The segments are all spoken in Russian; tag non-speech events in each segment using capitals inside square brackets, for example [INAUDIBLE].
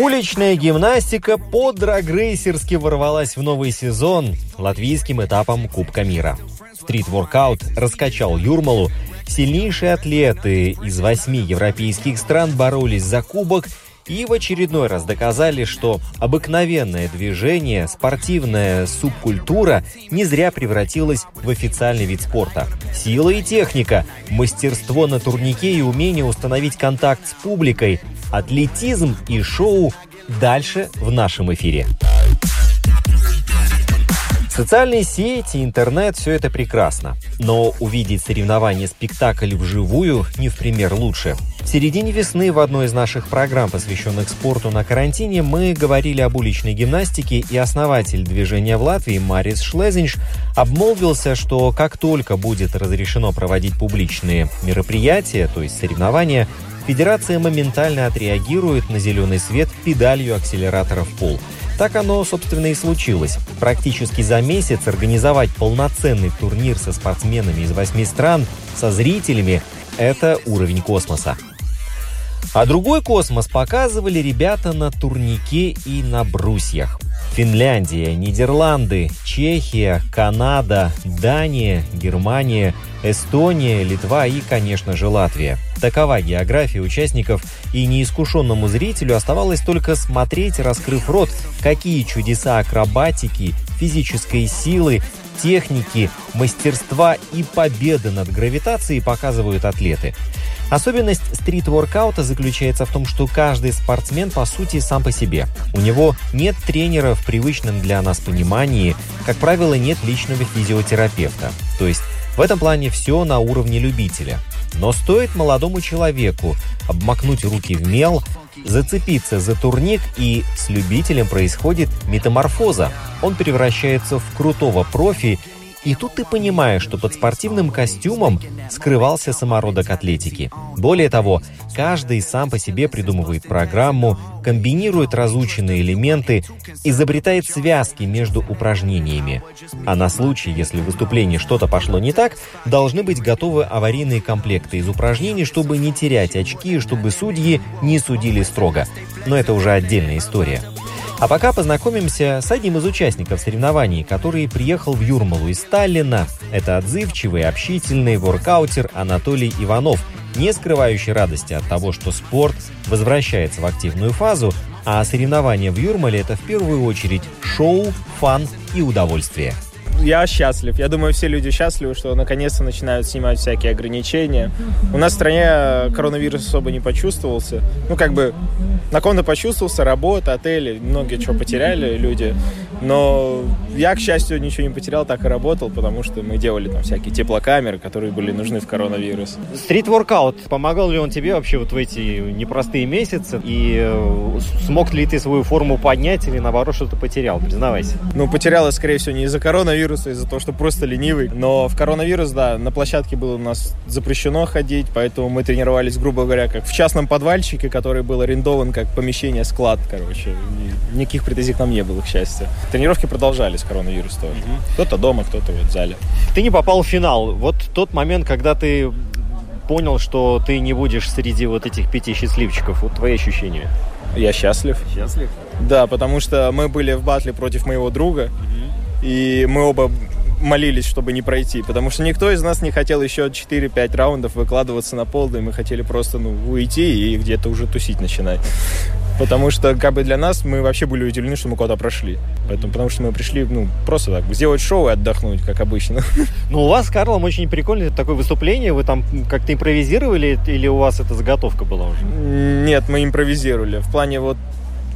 Уличная гимнастика по-драгрейсерски ворвалась в новый сезон латвийским этапом Кубка мира. Стрит-воркаут раскачал Юрмалу. Сильнейшие атлеты из восьми европейских стран боролись за кубок и в очередной раз доказали, что обыкновенное движение, спортивная субкультура не зря превратилась в официальный вид спорта. Сила и техника, мастерство на турнике и умение установить контакт с публикой, атлетизм и шоу дальше в нашем эфире. Социальные сети, интернет – все это прекрасно. Но увидеть соревнования спектакль вживую не в пример лучше. В середине весны в одной из наших программ, посвященных спорту на карантине, мы говорили об уличной гимнастике, и основатель движения в Латвии Марис Шлезинш обмолвился, что как только будет разрешено проводить публичные мероприятия, то есть соревнования, Федерация моментально отреагирует на зеленый свет педалью акселератора в пол – так оно, собственно, и случилось. Практически за месяц организовать полноценный турнир со спортсменами из восьми стран, со зрителями – это уровень космоса. А другой космос показывали ребята на турнике и на брусьях. Финляндия, Нидерланды, Чехия, Канада, Дания, Германия, Эстония, Литва и, конечно же, Латвия. Такова география участников, и неискушенному зрителю оставалось только смотреть, раскрыв рот, какие чудеса акробатики, физической силы, техники, мастерства и победы над гравитацией показывают атлеты. Особенность стрит-воркаута заключается в том, что каждый спортсмен по сути сам по себе. У него нет тренера в привычном для нас понимании, как правило, нет личного физиотерапевта. То есть в этом плане все на уровне любителя. Но стоит молодому человеку обмакнуть руки в мел, зацепиться за турник, и с любителем происходит метаморфоза. Он превращается в крутого профи и тут ты понимаешь, что под спортивным костюмом скрывался самородок атлетики. Более того, каждый сам по себе придумывает программу, комбинирует разученные элементы, изобретает связки между упражнениями. А на случай, если в выступлении что-то пошло не так, должны быть готовы аварийные комплекты из упражнений, чтобы не терять очки, чтобы судьи не судили строго. Но это уже отдельная история. А пока познакомимся с одним из участников соревнований, который приехал в Юрмалу из Сталина. Это отзывчивый, общительный воркаутер Анатолий Иванов, не скрывающий радости от того, что спорт возвращается в активную фазу, а соревнования в Юрмале – это в первую очередь шоу, fun и удовольствие я счастлив. Я думаю, все люди счастливы, что наконец-то начинают снимать всякие ограничения. У нас в стране коронавирус особо не почувствовался. Ну, как бы, на ком-то почувствовался, работа, отели, многие чего потеряли люди. Но я, к счастью, ничего не потерял, так и работал, потому что мы делали там всякие теплокамеры, которые были нужны в коронавирус. Street workout, помогал ли он тебе вообще вот в эти непростые месяцы? И э, смог ли ты свою форму поднять или наоборот что-то потерял? Признавайся. Ну, потерял я, скорее всего, не из-за коронавируса, а из-за того, что просто ленивый. Но в коронавирус, да, на площадке было у нас запрещено ходить, поэтому мы тренировались, грубо говоря, как в частном подвальчике, который был арендован как помещение-склад, короче. Никаких претензий к нам не было, к счастью. Тренировки продолжались, коронавирус тоже. Угу. Кто-то дома, кто-то вот в зале. Ты не попал в финал. Вот тот момент, когда ты понял, что ты не будешь среди вот этих пяти счастливчиков. Вот твои ощущения. Я счастлив. Счастлив? Да, потому что мы были в батле против моего друга. Угу. И мы оба молились, чтобы не пройти, потому что никто из нас не хотел еще 4-5 раундов выкладываться на пол, и мы хотели просто ну, уйти и где-то уже тусить начинать. Потому что, как бы для нас, мы вообще были удивлены, что мы куда-то прошли. Поэтому, потому что мы пришли, ну, просто так, сделать шоу и отдохнуть, как обычно. Ну, у вас с Карлом очень прикольное такое выступление. Вы там как-то импровизировали или у вас это заготовка была уже? Нет, мы импровизировали. В плане вот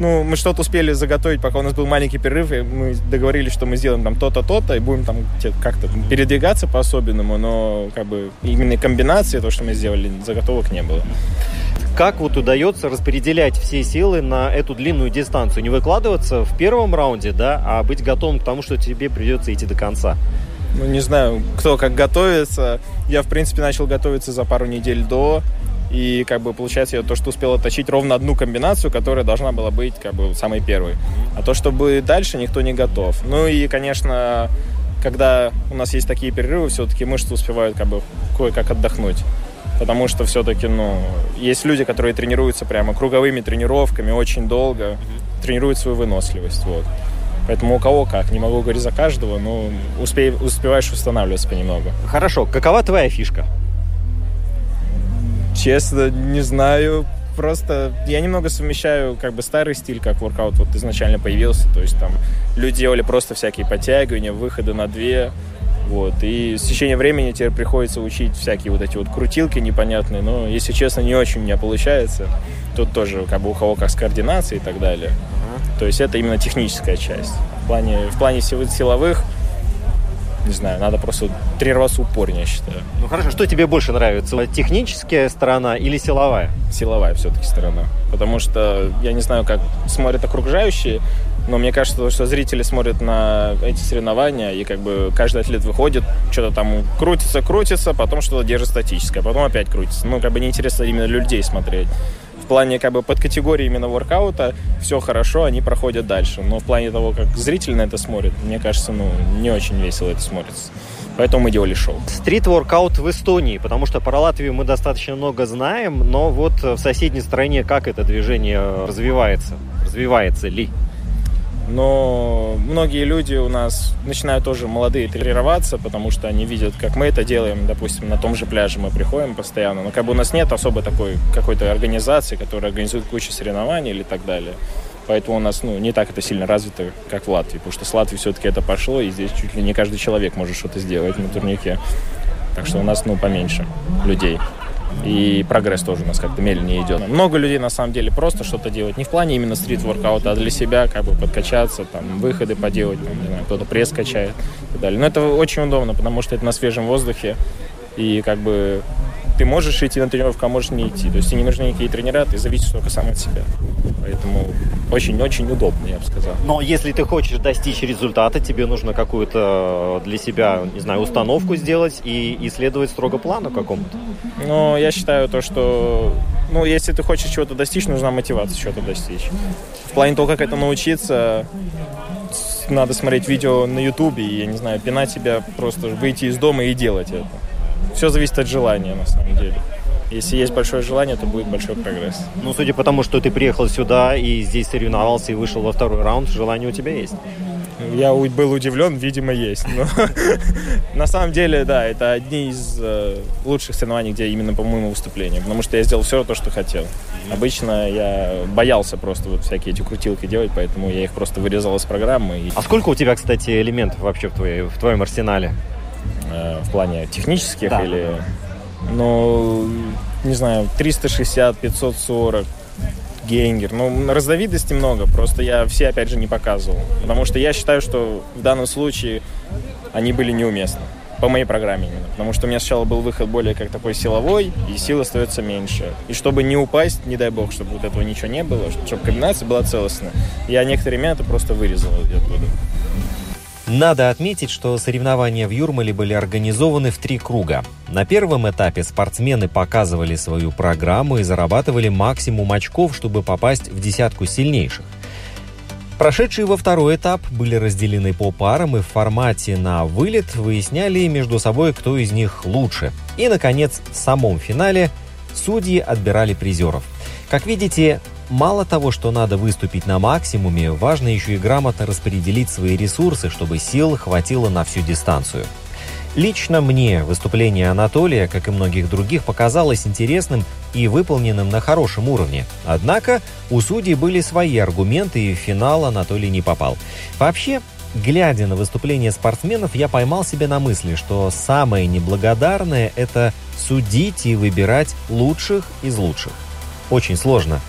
ну, мы что-то успели заготовить, пока у нас был маленький перерыв, и мы договорились, что мы сделаем там то-то, то-то, и будем там как-то передвигаться по-особенному, но как бы именно комбинации, то, что мы сделали, заготовок не было. Как вот удается распределять все силы на эту длинную дистанцию? Не выкладываться в первом раунде, да, а быть готовым к тому, что тебе придется идти до конца? Ну, не знаю, кто как готовится. Я, в принципе, начал готовиться за пару недель до. И, как бы, получается, я то, что успел отточить ровно одну комбинацию, которая должна была быть, как бы, самой первой. А то, чтобы дальше, никто не готов. Ну и, конечно, когда у нас есть такие перерывы, все-таки мышцы успевают, как бы, кое-как отдохнуть потому что все-таки, ну, есть люди, которые тренируются прямо круговыми тренировками очень долго, тренируют свою выносливость, вот. Поэтому у кого как, не могу говорить за каждого, но успей, успеваешь восстанавливаться понемногу. Хорошо, какова твоя фишка? Честно, не знаю. Просто я немного совмещаю как бы старый стиль, как воркаут вот изначально появился. То есть там люди делали просто всякие подтягивания, выходы на две, вот. И с течением времени теперь приходится учить всякие вот эти вот крутилки непонятные. Но, если честно, не очень у меня получается. Тут тоже как бы у кого как с координацией и так далее. То есть это именно техническая часть. В плане, в плане силовых не знаю, надо просто тренироваться упорнее, я считаю. Ну хорошо, что тебе больше нравится? Техническая сторона или силовая? Силовая все-таки сторона. Потому что я не знаю, как смотрят окружающие, но мне кажется, что зрители смотрят на эти соревнования, и как бы каждый атлет выходит, что-то там крутится, крутится, потом что-то держит статическое, потом опять крутится. Ну, как бы неинтересно именно людей смотреть. В плане как бы под категории именно воркаута все хорошо, они проходят дальше. Но в плане того, как зритель на это смотрит, мне кажется, ну, не очень весело это смотрится. Поэтому мы делали шоу. Стрит-воркаут в Эстонии, потому что про Латвию мы достаточно много знаем, но вот в соседней стране как это движение развивается? Развивается ли? Но многие люди у нас начинают тоже молодые тренироваться, потому что они видят, как мы это делаем, допустим, на том же пляже мы приходим постоянно, но как бы у нас нет особо такой какой-то организации, которая организует кучу соревнований или так далее. Поэтому у нас ну, не так это сильно развито, как в Латвии, потому что с Латвии все-таки это пошло, и здесь чуть ли не каждый человек может что-то сделать на турнике. Так что у нас ну, поменьше людей и прогресс тоже у нас как-то медленнее идет. Много людей на самом деле просто что-то делают, не в плане именно стрит-воркаута, а для себя как бы подкачаться, там, выходы поделать, ну, не знаю, кто-то пресс качает и так далее. Но это очень удобно, потому что это на свежем воздухе, и как бы ты можешь идти на тренировку, а можешь не идти. То есть тебе не нужны никакие тренера, ты зависишь только сам от себя. Поэтому очень-очень удобно, я бы сказал. Но если ты хочешь достичь результата, тебе нужно какую-то для себя, не знаю, установку сделать и исследовать строго плану какому-то. Ну, я считаю то, что ну, если ты хочешь чего-то достичь, нужна мотивация чего-то достичь. В плане того, как это научиться, надо смотреть видео на ютубе и, я не знаю, пинать себя, просто выйти из дома и делать это. Все зависит от желания, на самом деле. Если есть большое желание, то будет большой прогресс. Ну, судя по тому, что ты приехал сюда и здесь соревновался и вышел во второй раунд, желание у тебя есть. Я был удивлен, видимо, есть. Но [LAUGHS] на самом деле, да, это одни из э, лучших соревнований, где именно по моему выступлению. Потому что я сделал все то, что хотел. Обычно я боялся просто вот всякие эти крутилки делать, поэтому я их просто вырезал из программы. А сколько у тебя, кстати, элементов вообще в, твоей, в твоем арсенале? Э, в плане технических да. или... Ну, не знаю, 360, 540, генгер. Ну, разновидностей много, просто я все, опять же, не показывал. Потому что я считаю, что в данном случае они были неуместны. По моей программе именно. Потому что у меня сначала был выход более как такой силовой, и сил остается меньше. И чтобы не упасть, не дай бог, чтобы вот этого ничего не было, чтобы комбинация была целостная, я некоторые моменты просто вырезал оттуда. Надо отметить, что соревнования в Юрмале были организованы в три круга. На первом этапе спортсмены показывали свою программу и зарабатывали максимум очков, чтобы попасть в десятку сильнейших. Прошедшие во второй этап были разделены по парам и в формате на вылет выясняли между собой, кто из них лучше. И, наконец, в самом финале судьи отбирали призеров. Как видите, мало того, что надо выступить на максимуме, важно еще и грамотно распределить свои ресурсы, чтобы сил хватило на всю дистанцию. Лично мне выступление Анатолия, как и многих других, показалось интересным и выполненным на хорошем уровне. Однако у судей были свои аргументы, и в финал Анатолий не попал. Вообще, глядя на выступление спортсменов, я поймал себя на мысли, что самое неблагодарное – это судить и выбирать лучших из лучших. Очень сложно.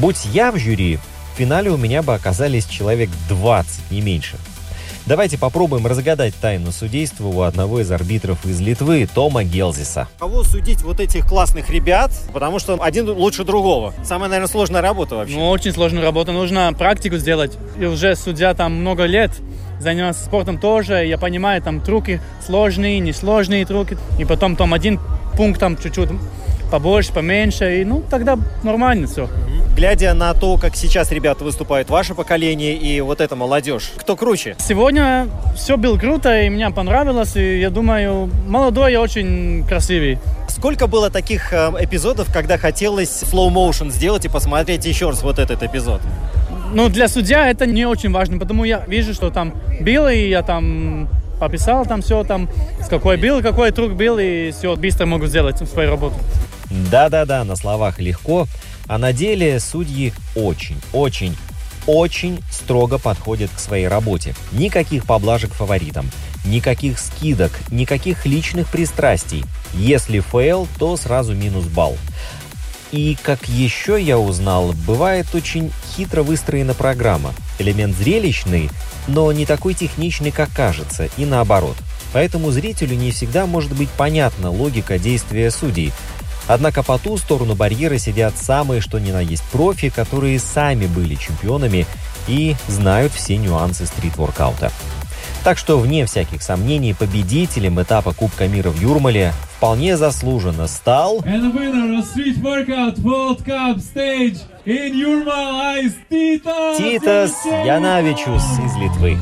Будь я в жюри, в финале у меня бы оказались человек 20, не меньше. Давайте попробуем разгадать тайну судейства у одного из арбитров из Литвы, Тома Гелзиса. Кого судить вот этих классных ребят, потому что один лучше другого. Самая, наверное, сложная работа вообще. Ну, очень сложная работа. Нужно практику сделать. И уже судья там много лет занимался спортом тоже. Я понимаю, там трюки сложные, несложные трюки. И потом там один пункт там чуть-чуть побольше, поменьше, и ну тогда нормально все. Глядя на то, как сейчас ребята выступают, ваше поколение и вот эта молодежь, кто круче? Сегодня все было круто, и мне понравилось, и я думаю, молодой и очень красивый. Сколько было таких э, эпизодов, когда хотелось slow motion сделать и посмотреть еще раз вот этот эпизод? Ну, для судья это не очень важно, потому я вижу, что там было, и я там пописал там все, там, с какой был, какой трюк был, и все, быстро могу сделать свою работу. Да-да-да, на словах легко, а на деле судьи очень, очень, очень строго подходят к своей работе. Никаких поблажек фаворитам, никаких скидок, никаких личных пристрастий. Если fail, то сразу минус балл. И как еще я узнал, бывает очень хитро выстроена программа. Элемент зрелищный, но не такой техничный, как кажется, и наоборот. Поэтому зрителю не всегда может быть понятна логика действия судей, Однако по ту сторону барьера сидят самые что ни на есть профи, которые сами были чемпионами и знают все нюансы стрит-воркаута. Так что, вне всяких сомнений, победителем этапа Кубка мира в Юрмале вполне заслуженно стал... Титас Янавичус из Литвы.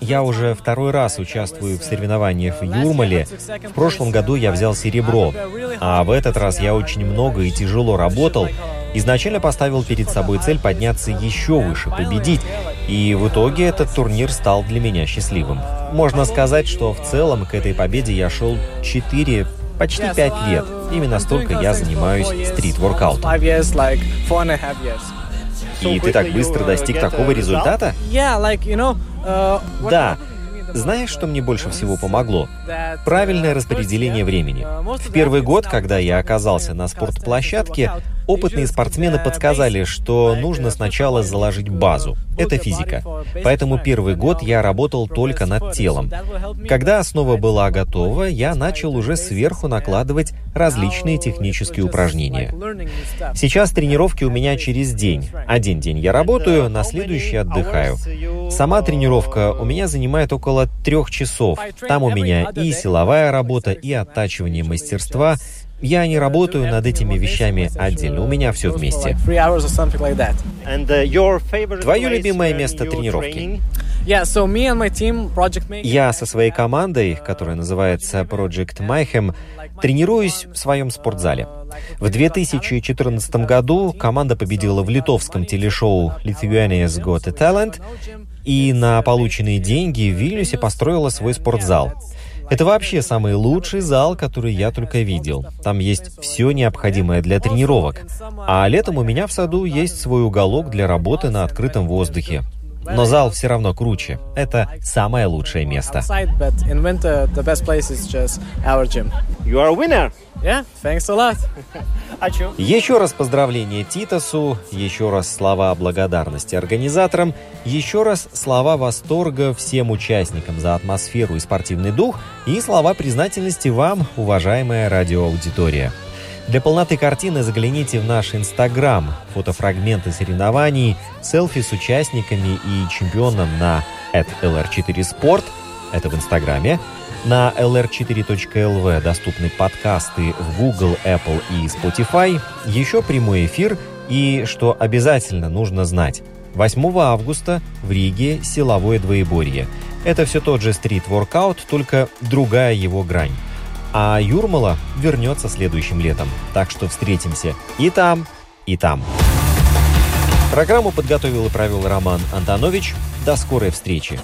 Я уже второй раз участвую в соревнованиях в Юрмале. В прошлом году я взял серебро, а в этот раз я очень много и тяжело работал. Изначально поставил перед собой цель подняться еще выше, победить, и в итоге этот турнир стал для меня счастливым. Можно сказать, что в целом к этой победе я шел 4 почти 5 лет. Именно столько я занимаюсь стрит-воркаутом. И ты так быстро достиг такого результата? Uh, да. Знаешь, что мне больше всего помогло? Правильное распределение времени. В первый год, когда я оказался на спортплощадке, Опытные спортсмены подсказали, что нужно сначала заложить базу. Это физика. Поэтому первый год я работал только над телом. Когда основа была готова, я начал уже сверху накладывать различные технические упражнения. Сейчас тренировки у меня через день. Один день я работаю, на следующий отдыхаю. Сама тренировка у меня занимает около трех часов. Там у меня и силовая работа, и оттачивание мастерства, я не работаю над этими вещами отдельно, у меня все вместе. Твое любимое место тренировки? Я со своей командой, которая называется Project Mayhem, тренируюсь в своем спортзале. В 2014 году команда победила в литовском телешоу Lithuania's Got a Talent и на полученные деньги в Вильнюсе построила свой спортзал. Это вообще самый лучший зал, который я только видел. Там есть все необходимое для тренировок. А летом у меня в саду есть свой уголок для работы на открытом воздухе. Но зал все равно круче. Это самое лучшее место. You are a winner. Yeah, thanks a lot. Еще раз поздравления Титасу, еще раз слова благодарности организаторам, еще раз слова восторга всем участникам за атмосферу и спортивный дух и слова признательности вам, уважаемая радиоаудитория. Для полноты картины загляните в наш Инстаграм, фотофрагменты соревнований, селфи с участниками и чемпионом на lr4sport, это в Инстаграме, на lr4.lv доступны подкасты в Google, Apple и Spotify, еще прямой эфир. И, что обязательно нужно знать, 8 августа в Риге силовое двоеборье. Это все тот же стрит-воркаут, только другая его грань. А Юрмала вернется следующим летом. Так что встретимся и там, и там. Программу подготовил и провел Роман Антонович. До скорой встречи.